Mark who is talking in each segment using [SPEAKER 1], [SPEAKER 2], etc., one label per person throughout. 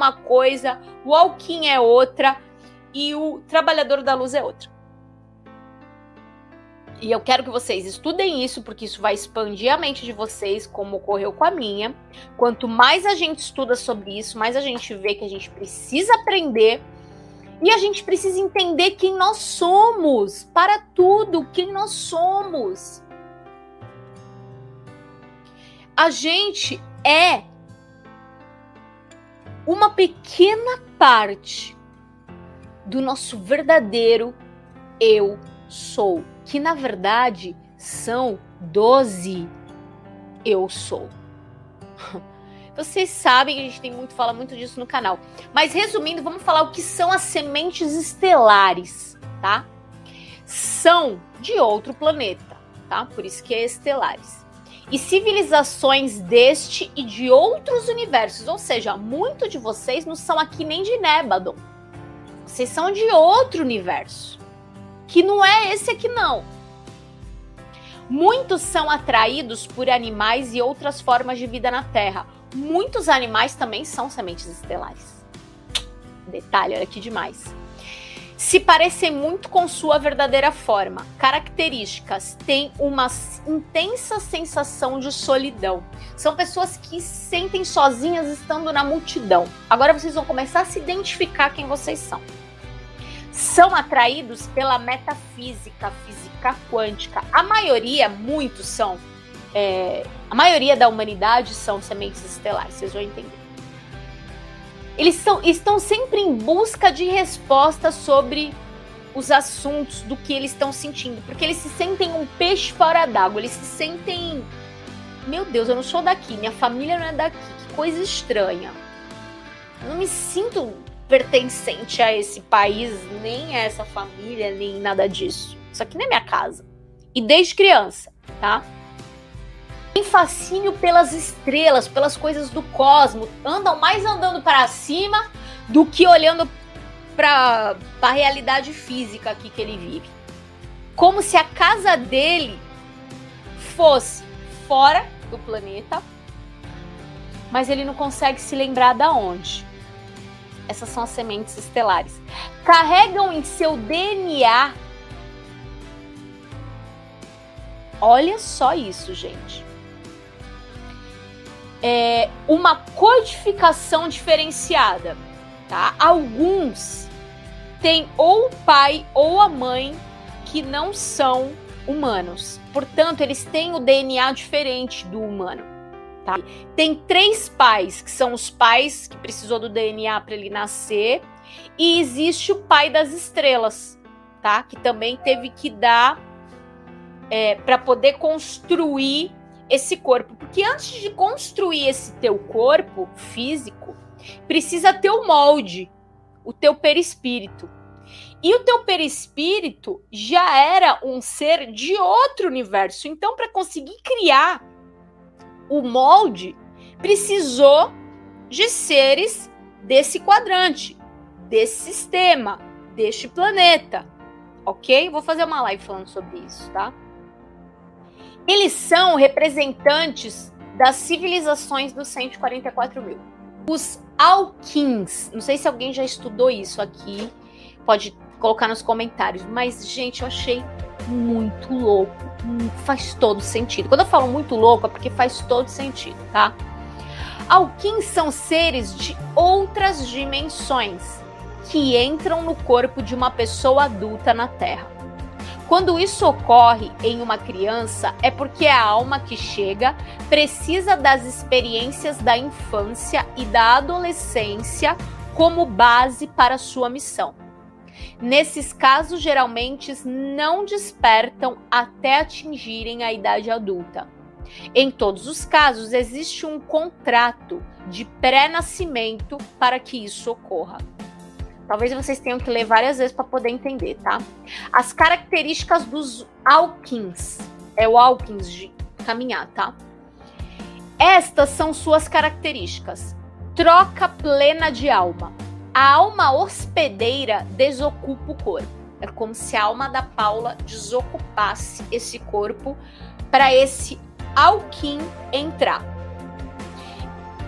[SPEAKER 1] uma coisa, o Alquim é outra e o trabalhador da luz é outra. E eu quero que vocês estudem isso, porque isso vai expandir a mente de vocês, como ocorreu com a minha. Quanto mais a gente estuda sobre isso, mais a gente vê que a gente precisa aprender e a gente precisa entender quem nós somos, para tudo, quem nós somos. A gente é uma pequena parte do nosso verdadeiro eu sou, que na verdade são 12 eu sou. Vocês sabem que a gente tem muito fala muito disso no canal. Mas resumindo, vamos falar o que são as sementes estelares, tá? São de outro planeta, tá? Por isso que é estelares. E civilizações deste e de outros universos, ou seja, muito de vocês não são aqui nem de Nébadon. Vocês são de outro universo, que não é esse aqui não. Muitos são atraídos por animais e outras formas de vida na Terra. Muitos animais também são sementes estelares. Detalhe, olha aqui demais. Se parecem muito com sua verdadeira forma. Características: têm uma intensa sensação de solidão. São pessoas que se sentem sozinhas estando na multidão. Agora vocês vão começar a se identificar quem vocês são são atraídos pela metafísica, física quântica. A maioria, muitos são, é, a maioria da humanidade são sementes estelares, vocês vão entender. Eles são, estão sempre em busca de respostas sobre os assuntos do que eles estão sentindo, porque eles se sentem um peixe fora d'água, eles se sentem, meu Deus, eu não sou daqui, minha família não é daqui, que coisa estranha. Eu não me sinto pertencente a esse país, nem a essa família, nem nada disso. Isso aqui não é minha casa. E desde criança, tá? Tem fascínio pelas estrelas, pelas coisas do cosmos. Andam mais andando para cima do que olhando para a realidade física aqui que ele vive. Como se a casa dele fosse fora do planeta, mas ele não consegue se lembrar da onde. Essas são as sementes estelares. Carregam em seu DNA. Olha só isso, gente. É uma codificação diferenciada, tá? Alguns têm ou o pai ou a mãe que não são humanos. Portanto, eles têm o DNA diferente do humano. Tá? Tem três pais, que são os pais que precisou do DNA para ele nascer, e existe o pai das estrelas, tá? Que também teve que dar é, para poder construir esse corpo, porque antes de construir esse teu corpo físico, precisa ter o molde, o teu perispírito. E o teu perispírito já era um ser de outro universo. Então, para conseguir criar o molde precisou de seres desse quadrante, desse sistema, deste planeta. Ok? Vou fazer uma live falando sobre isso, tá? Eles são representantes das civilizações dos 144 mil. Os Alkins, não sei se alguém já estudou isso aqui, pode colocar nos comentários, mas, gente, eu achei muito louco. Hum, faz todo sentido. Quando eu falo muito louco, é porque faz todo sentido, tá? Alquins são seres de outras dimensões que entram no corpo de uma pessoa adulta na Terra. Quando isso ocorre em uma criança, é porque a alma que chega precisa das experiências da infância e da adolescência como base para sua missão. Nesses casos, geralmente não despertam até atingirem a idade adulta. Em todos os casos, existe um contrato de pré-nascimento para que isso ocorra. Talvez vocês tenham que ler várias vezes para poder entender, tá? As características dos alquins. É o alquins de caminhar, tá? Estas são suas características. Troca plena de alma a alma hospedeira desocupa o corpo. É como se a alma da Paula desocupasse esse corpo para esse Alquim entrar.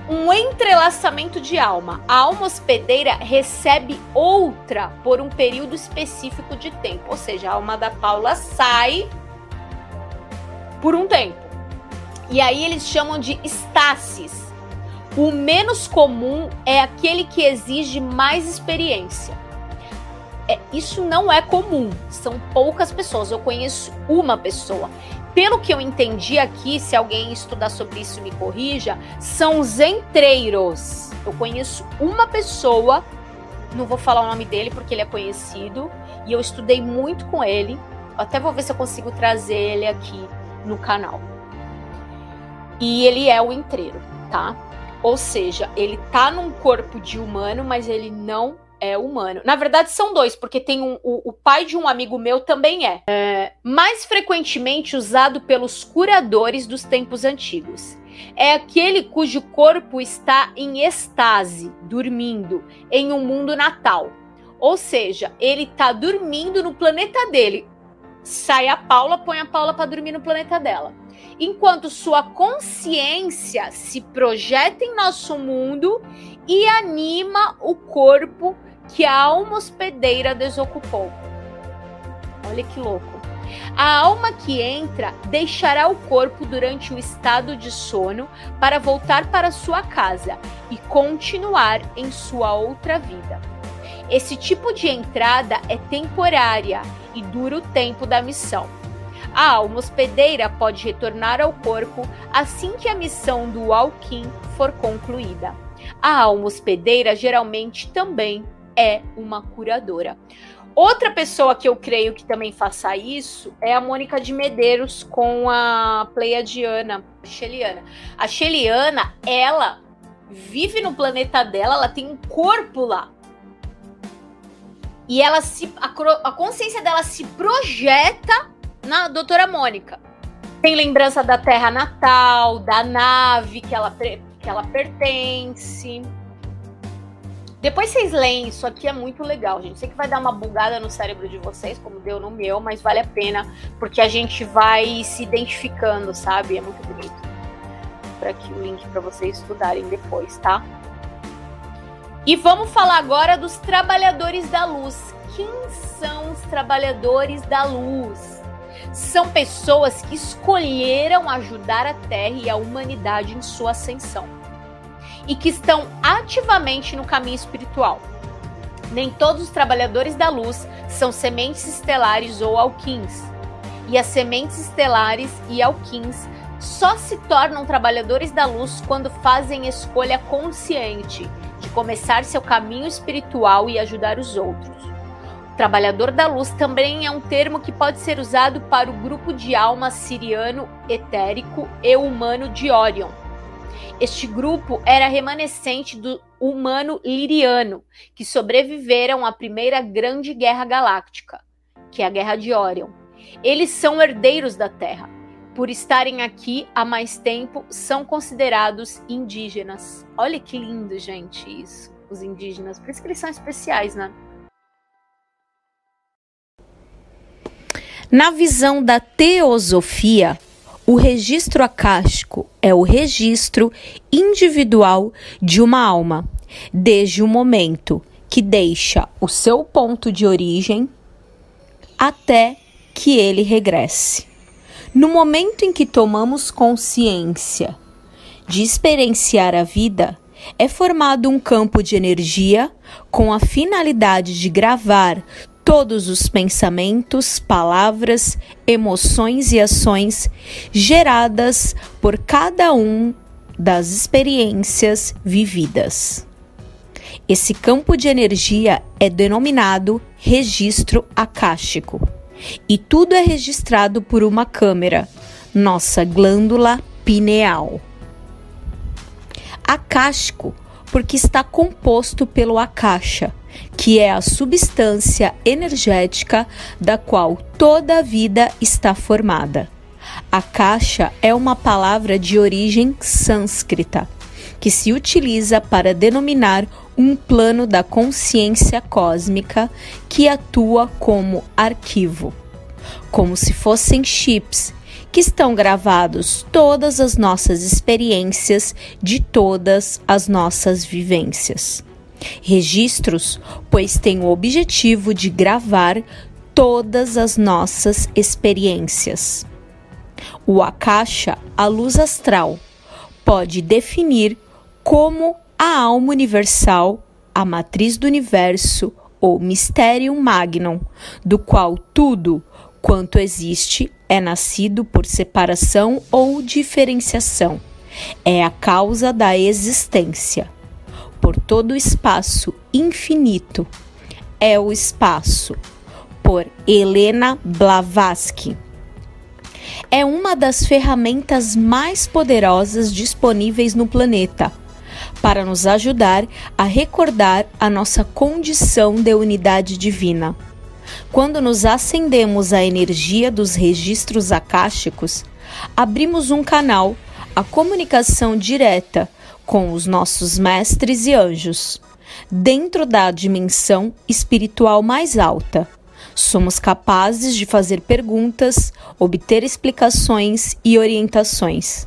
[SPEAKER 1] Um entrelaçamento de alma. A alma hospedeira recebe outra por um período específico de tempo, ou seja, a alma da Paula sai por um tempo. E aí eles chamam de estasis. O menos comum é aquele que exige mais experiência. É, isso não é comum, são poucas pessoas. Eu conheço uma pessoa. Pelo que eu entendi aqui, se alguém estudar sobre isso me corrija, são os entreiros. Eu conheço uma pessoa, não vou falar o nome dele porque ele é conhecido, e eu estudei muito com ele. Até vou ver se eu consigo trazer ele aqui no canal. E ele é o entreiro, tá? Ou seja, ele tá num corpo de humano, mas ele não é humano. Na verdade, são dois, porque tem um, o, o pai de um amigo meu também é. é. Mais frequentemente usado pelos curadores dos tempos antigos. É aquele cujo corpo está em estase, dormindo, em um mundo natal. Ou seja, ele está dormindo no planeta dele. Sai a Paula, põe a Paula para dormir no planeta dela enquanto sua consciência se projeta em nosso mundo e anima o corpo que a alma hospedeira desocupou. Olha que louco. A alma que entra deixará o corpo durante o estado de sono para voltar para sua casa e continuar em sua outra vida. Esse tipo de entrada é temporária e dura o tempo da missão. A alma hospedeira pode retornar ao corpo assim que a missão do Alquim for concluída. A alma hospedeira geralmente também é uma curadora. Outra pessoa que eu creio que também faça isso é a Mônica de Medeiros com a Pleiadiana, a Sheliana. A Sheliana, ela vive no planeta dela, ela tem um corpo lá. E ela se a, a consciência dela se projeta na doutora Mônica. Tem lembrança da terra natal, da nave que ela, que ela pertence. Depois vocês leem, isso aqui é muito legal, gente. Sei que vai dar uma bugada no cérebro de vocês, como deu no meu, mas vale a pena, porque a gente vai se identificando, sabe? É muito bonito. Por aqui o link para vocês estudarem depois, tá? E vamos falar agora dos trabalhadores da luz. Quem são os trabalhadores da luz? são pessoas que escolheram ajudar a Terra e a humanidade em sua ascensão e que estão ativamente no caminho espiritual. Nem todos os trabalhadores da luz são sementes estelares ou alquins, e as sementes estelares e alquins só se tornam trabalhadores da luz quando fazem escolha consciente de começar seu caminho espiritual e ajudar os outros. Trabalhador da luz também é um termo que pode ser usado para o grupo de alma siriano etérico e humano de Orion. Este grupo era remanescente do humano liriano, que sobreviveram à primeira grande guerra galáctica, que é a Guerra de Orion. Eles são herdeiros da Terra. Por estarem aqui há mais tempo, são considerados indígenas. Olha que lindo, gente, isso. Os indígenas. Por isso que eles são especiais, né? Na visão da teosofia, o registro acástico é o registro individual de uma alma, desde o momento que deixa o seu ponto de origem até que ele regresse. No momento em que tomamos consciência de experienciar a vida, é formado um campo de energia com a finalidade de gravar todos os pensamentos, palavras, emoções e ações geradas por cada um das experiências vividas. Esse campo de energia é denominado registro acástico e tudo é registrado por uma câmera, nossa glândula pineal. Acástico porque está composto pelo acacha, que é a substância energética da qual toda a vida está formada. A caixa é uma palavra de origem sânscrita, que se utiliza para denominar um plano da consciência cósmica que atua como arquivo, como se fossem chips
[SPEAKER 2] que estão gravados todas as nossas experiências de todas as nossas vivências. Registros, pois têm o objetivo de gravar todas as nossas experiências. O Akasha, a luz astral, pode definir como a alma universal, a matriz do universo ou Mysterium Magnum, do qual tudo quanto existe é nascido por separação ou diferenciação. É a causa da existência. Por todo o espaço infinito é o espaço. Por Helena Blavatsky. É uma das ferramentas mais poderosas disponíveis no planeta para nos ajudar a recordar a nossa condição de unidade divina. Quando nos acendemos à energia dos registros akáshicos, abrimos um canal, a comunicação direta com os nossos mestres e anjos, dentro da dimensão espiritual mais alta. Somos capazes de fazer perguntas, obter explicações e orientações.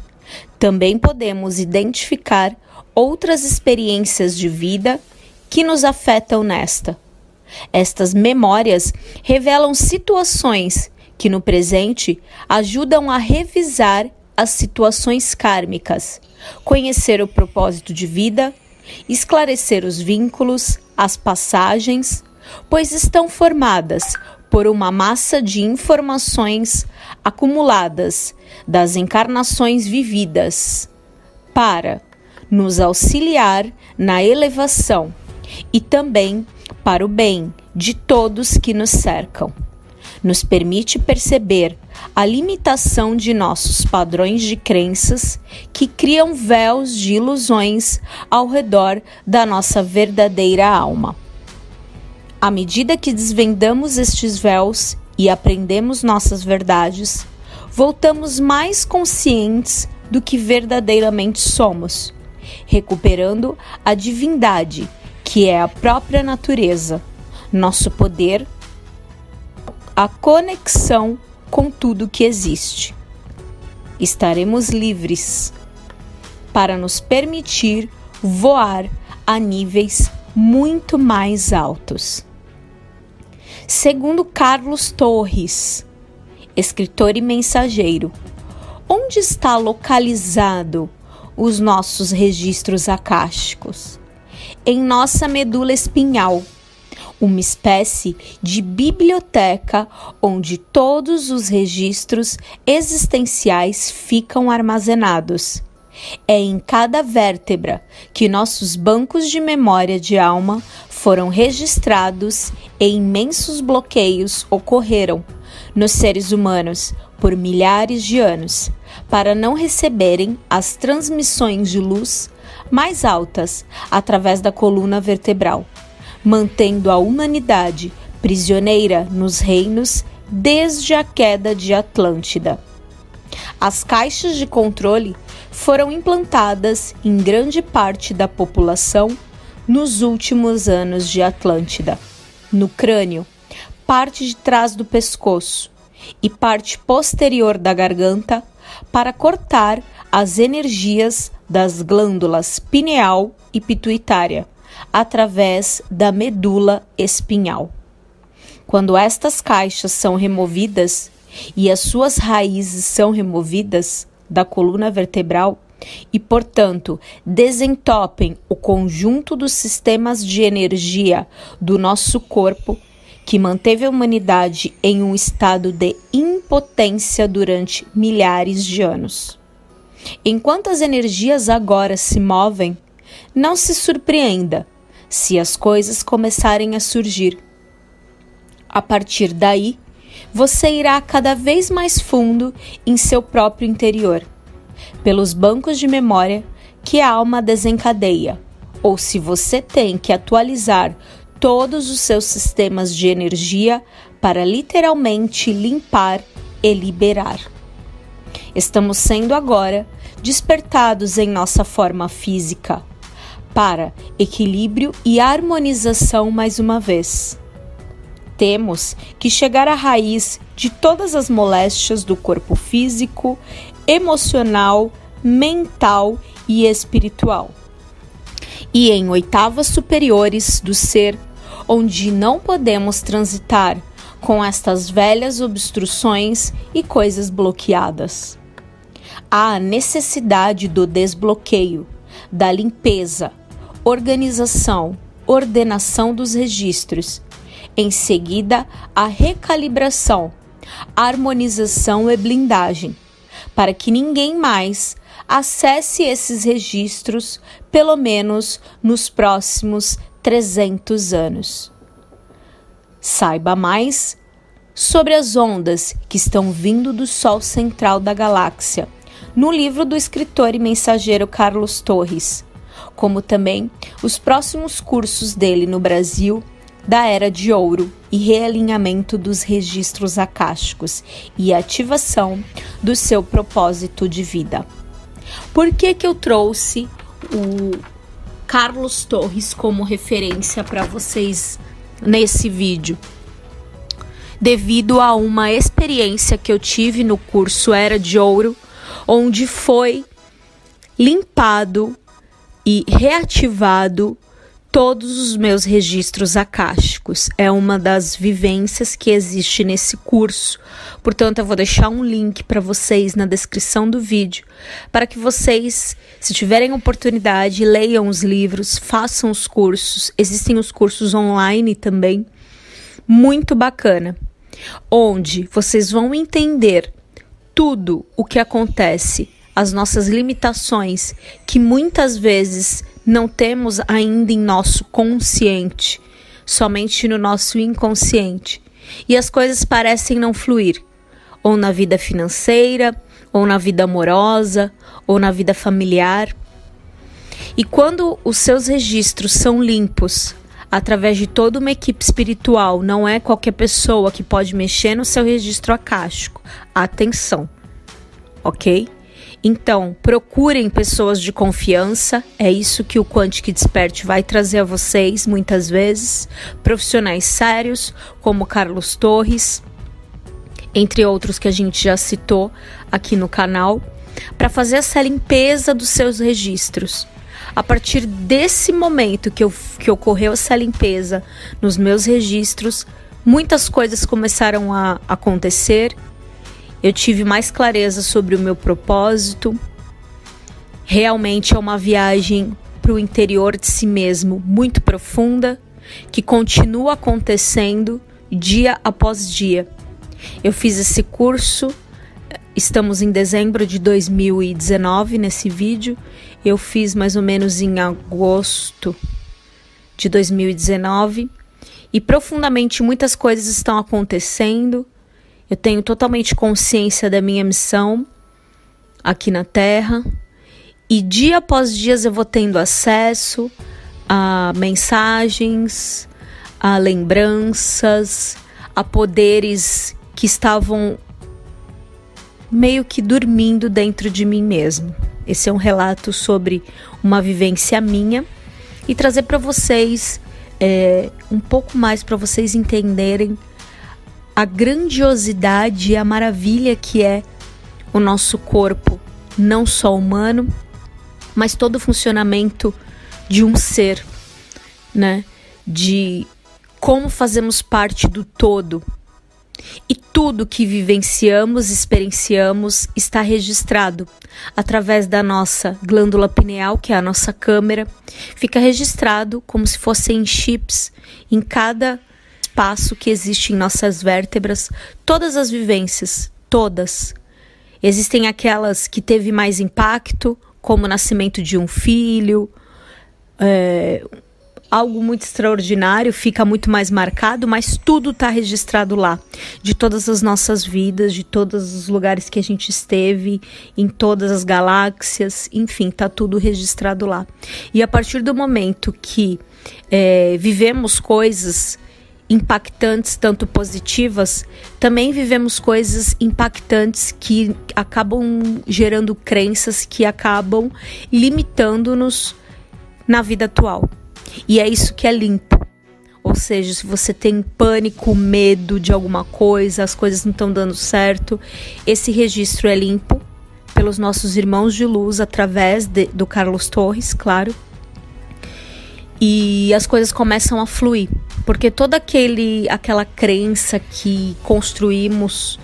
[SPEAKER 2] Também podemos identificar outras experiências de vida que nos afetam nesta. Estas memórias revelam situações que no presente ajudam a revisar as situações kármicas, conhecer o propósito de vida, esclarecer os vínculos, as passagens, pois estão formadas por uma massa de informações acumuladas das encarnações vividas para nos auxiliar na elevação e também para o bem de todos que nos cercam. Nos permite perceber a limitação de nossos padrões de crenças que criam véus de ilusões ao redor da nossa verdadeira alma. À medida que desvendamos estes véus e aprendemos nossas verdades, voltamos mais conscientes do que verdadeiramente somos recuperando a divindade, que é a própria natureza, nosso poder, a conexão com tudo que existe. Estaremos livres para nos permitir voar a níveis muito mais altos. Segundo Carlos Torres, escritor e mensageiro, onde está localizado os nossos registros acásticos. Em nossa medula espinhal, uma espécie de biblioteca onde todos os registros existenciais ficam armazenados. É em cada vértebra que nossos bancos de memória de alma foram registrados e imensos bloqueios ocorreram nos seres humanos por milhares de anos para não receberem as transmissões de luz mais altas através da coluna vertebral, mantendo a humanidade prisioneira nos reinos desde a queda de Atlântida. As caixas de controle foram implantadas em grande parte da população nos últimos anos de Atlântida, no crânio, parte de trás do pescoço e parte posterior da garganta para cortar as energias das glândulas pineal e pituitária através da medula espinhal. Quando estas caixas são removidas e as suas raízes são removidas da coluna vertebral e, portanto, desentopem o conjunto dos sistemas de energia do nosso corpo, que manteve a humanidade em um estado de impotência durante milhares de anos. Enquanto as energias agora se movem, não se surpreenda se as coisas começarem a surgir. A partir daí, você irá cada vez mais fundo em seu próprio interior, pelos bancos de memória que a alma desencadeia, ou se você tem que atualizar todos os seus sistemas de energia para literalmente limpar e liberar. Estamos sendo agora despertados em nossa forma física para equilíbrio e harmonização mais uma vez. temos que chegar à raiz de todas as moléstias do corpo físico, emocional, mental e espiritual. E em oitavas superiores do ser, onde não podemos transitar com estas velhas obstruções e coisas bloqueadas. Há a necessidade do desbloqueio, da limpeza, organização, ordenação dos registros, em seguida, a recalibração, harmonização e blindagem, para que ninguém mais acesse esses registros, pelo menos nos próximos 300 anos. Saiba mais sobre as ondas que estão vindo do Sol central da galáxia no livro do escritor e mensageiro Carlos Torres, como também os próximos cursos dele no Brasil da Era de Ouro e realinhamento dos registros acásticos e ativação do seu propósito de vida. Por que, que eu trouxe o Carlos Torres como referência para vocês nesse vídeo? Devido a uma experiência que eu tive no curso Era de Ouro, onde foi limpado e reativado todos os meus registros acásticos. É uma das vivências que existe nesse curso. Portanto, eu vou deixar um link para vocês na descrição do vídeo, para que vocês, se tiverem oportunidade, leiam os livros, façam os cursos. Existem os cursos online também. Muito bacana. Onde vocês vão entender tudo o que acontece, as nossas limitações, que muitas vezes não temos ainda em nosso consciente, somente no nosso inconsciente. E as coisas parecem não fluir, ou na vida financeira, ou na vida amorosa, ou na vida familiar. E quando os seus registros são limpos, através de toda uma equipe espiritual, não é qualquer pessoa que pode mexer no seu registro acástico. Atenção, ok? Então, procurem pessoas de confiança, é isso que o Quantic Desperte vai trazer a vocês muitas vezes. Profissionais sérios, como Carlos Torres, entre outros que a gente já citou aqui no canal, para fazer essa limpeza dos seus registros. A partir desse momento que, eu, que ocorreu essa limpeza nos meus registros, muitas coisas começaram a acontecer eu tive mais clareza sobre o meu propósito. Realmente é uma viagem para o interior de si mesmo muito profunda, que continua acontecendo dia após dia. Eu fiz esse curso, estamos em dezembro de 2019 nesse vídeo. Eu fiz mais ou menos em agosto de 2019 e profundamente muitas coisas estão acontecendo eu tenho totalmente consciência da minha missão aqui na Terra e dia após dia eu vou tendo acesso a mensagens, a lembranças, a poderes que estavam meio que dormindo dentro de mim mesmo. Esse é um relato sobre uma vivência minha e trazer para vocês é, um pouco mais para vocês entenderem a grandiosidade e a maravilha que é o nosso corpo, não só humano, mas todo o funcionamento de um ser, né? De como fazemos parte do todo. E tudo que vivenciamos, experienciamos, está registrado através da nossa glândula pineal, que é a nossa câmera, fica registrado como se fossem chips em cada espaço que existe em nossas vértebras, todas as vivências, todas. Existem aquelas que teve mais impacto, como o nascimento de um filho, é, algo muito extraordinário, fica muito mais marcado, mas tudo está registrado lá, de todas as nossas vidas, de todos os lugares que a gente esteve, em todas as galáxias, enfim, está tudo registrado lá. E a partir do momento que é, vivemos coisas impactantes, tanto positivas, também vivemos coisas impactantes que acabam gerando crenças que acabam limitando-nos na vida atual. E é isso que é limpo. Ou seja, se você tem pânico, medo de alguma coisa, as coisas não estão dando certo, esse registro é limpo pelos nossos irmãos de luz através de, do Carlos Torres, claro. E as coisas começam a fluir, porque toda aquele aquela crença que construímos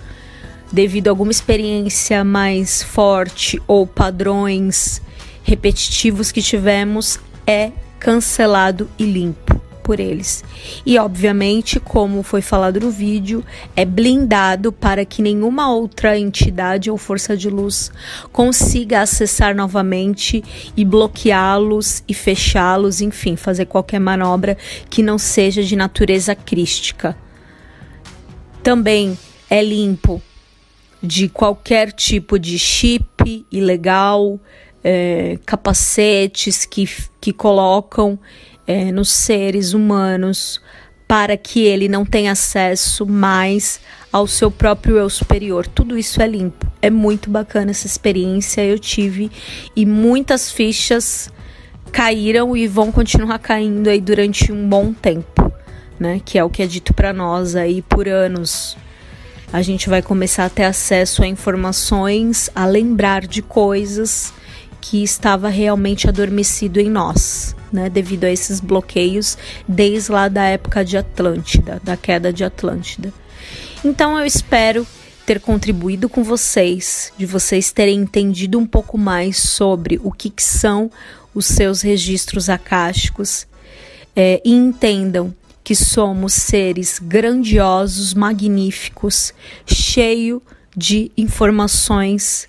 [SPEAKER 2] devido a alguma experiência mais forte ou padrões repetitivos que tivemos é cancelado e limpo por eles. E obviamente, como foi falado no vídeo, é blindado para que nenhuma outra entidade ou força de luz consiga acessar novamente e bloqueá-los e fechá-los, enfim, fazer qualquer manobra que não seja de natureza crística. Também é limpo de qualquer tipo de chip ilegal, é, capacetes que, que colocam é, nos seres humanos para que ele não tenha acesso mais ao seu próprio eu superior. Tudo isso é limpo. É muito bacana essa experiência. Eu tive e muitas fichas caíram e vão continuar caindo aí durante um bom tempo, né? Que é o que é dito para nós aí por anos. A gente vai começar a ter acesso a informações, a lembrar de coisas que estava realmente adormecido em nós, né, devido a esses bloqueios desde lá da época de Atlântida, da queda de Atlântida. Então eu espero ter contribuído com vocês, de vocês terem entendido um pouco mais sobre o que, que são os seus registros acásticos é, e entendam que somos seres grandiosos, magníficos, cheio de informações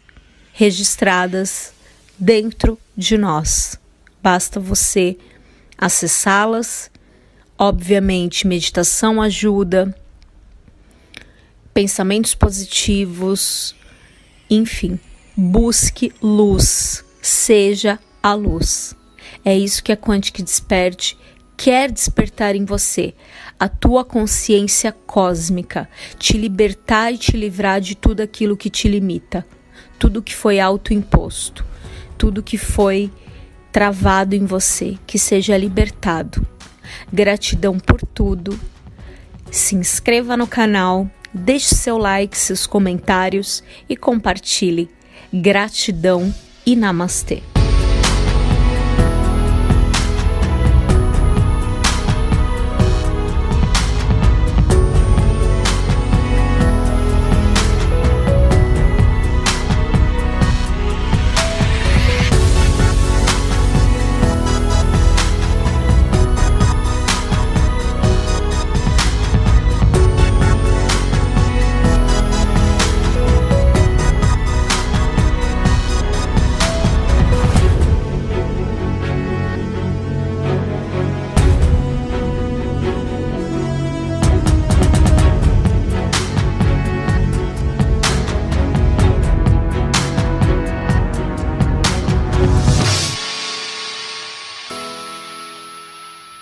[SPEAKER 2] registradas dentro de nós. Basta você acessá-las. Obviamente, meditação ajuda, pensamentos positivos, enfim, busque luz, seja a luz. É isso que a Quantic Desperte quer despertar em você, a tua consciência cósmica, te libertar e te livrar de tudo aquilo que te limita, tudo que foi autoimposto tudo que foi travado em você, que seja libertado. Gratidão por tudo. Se inscreva no canal, deixe seu like, seus comentários e compartilhe. Gratidão e namastê.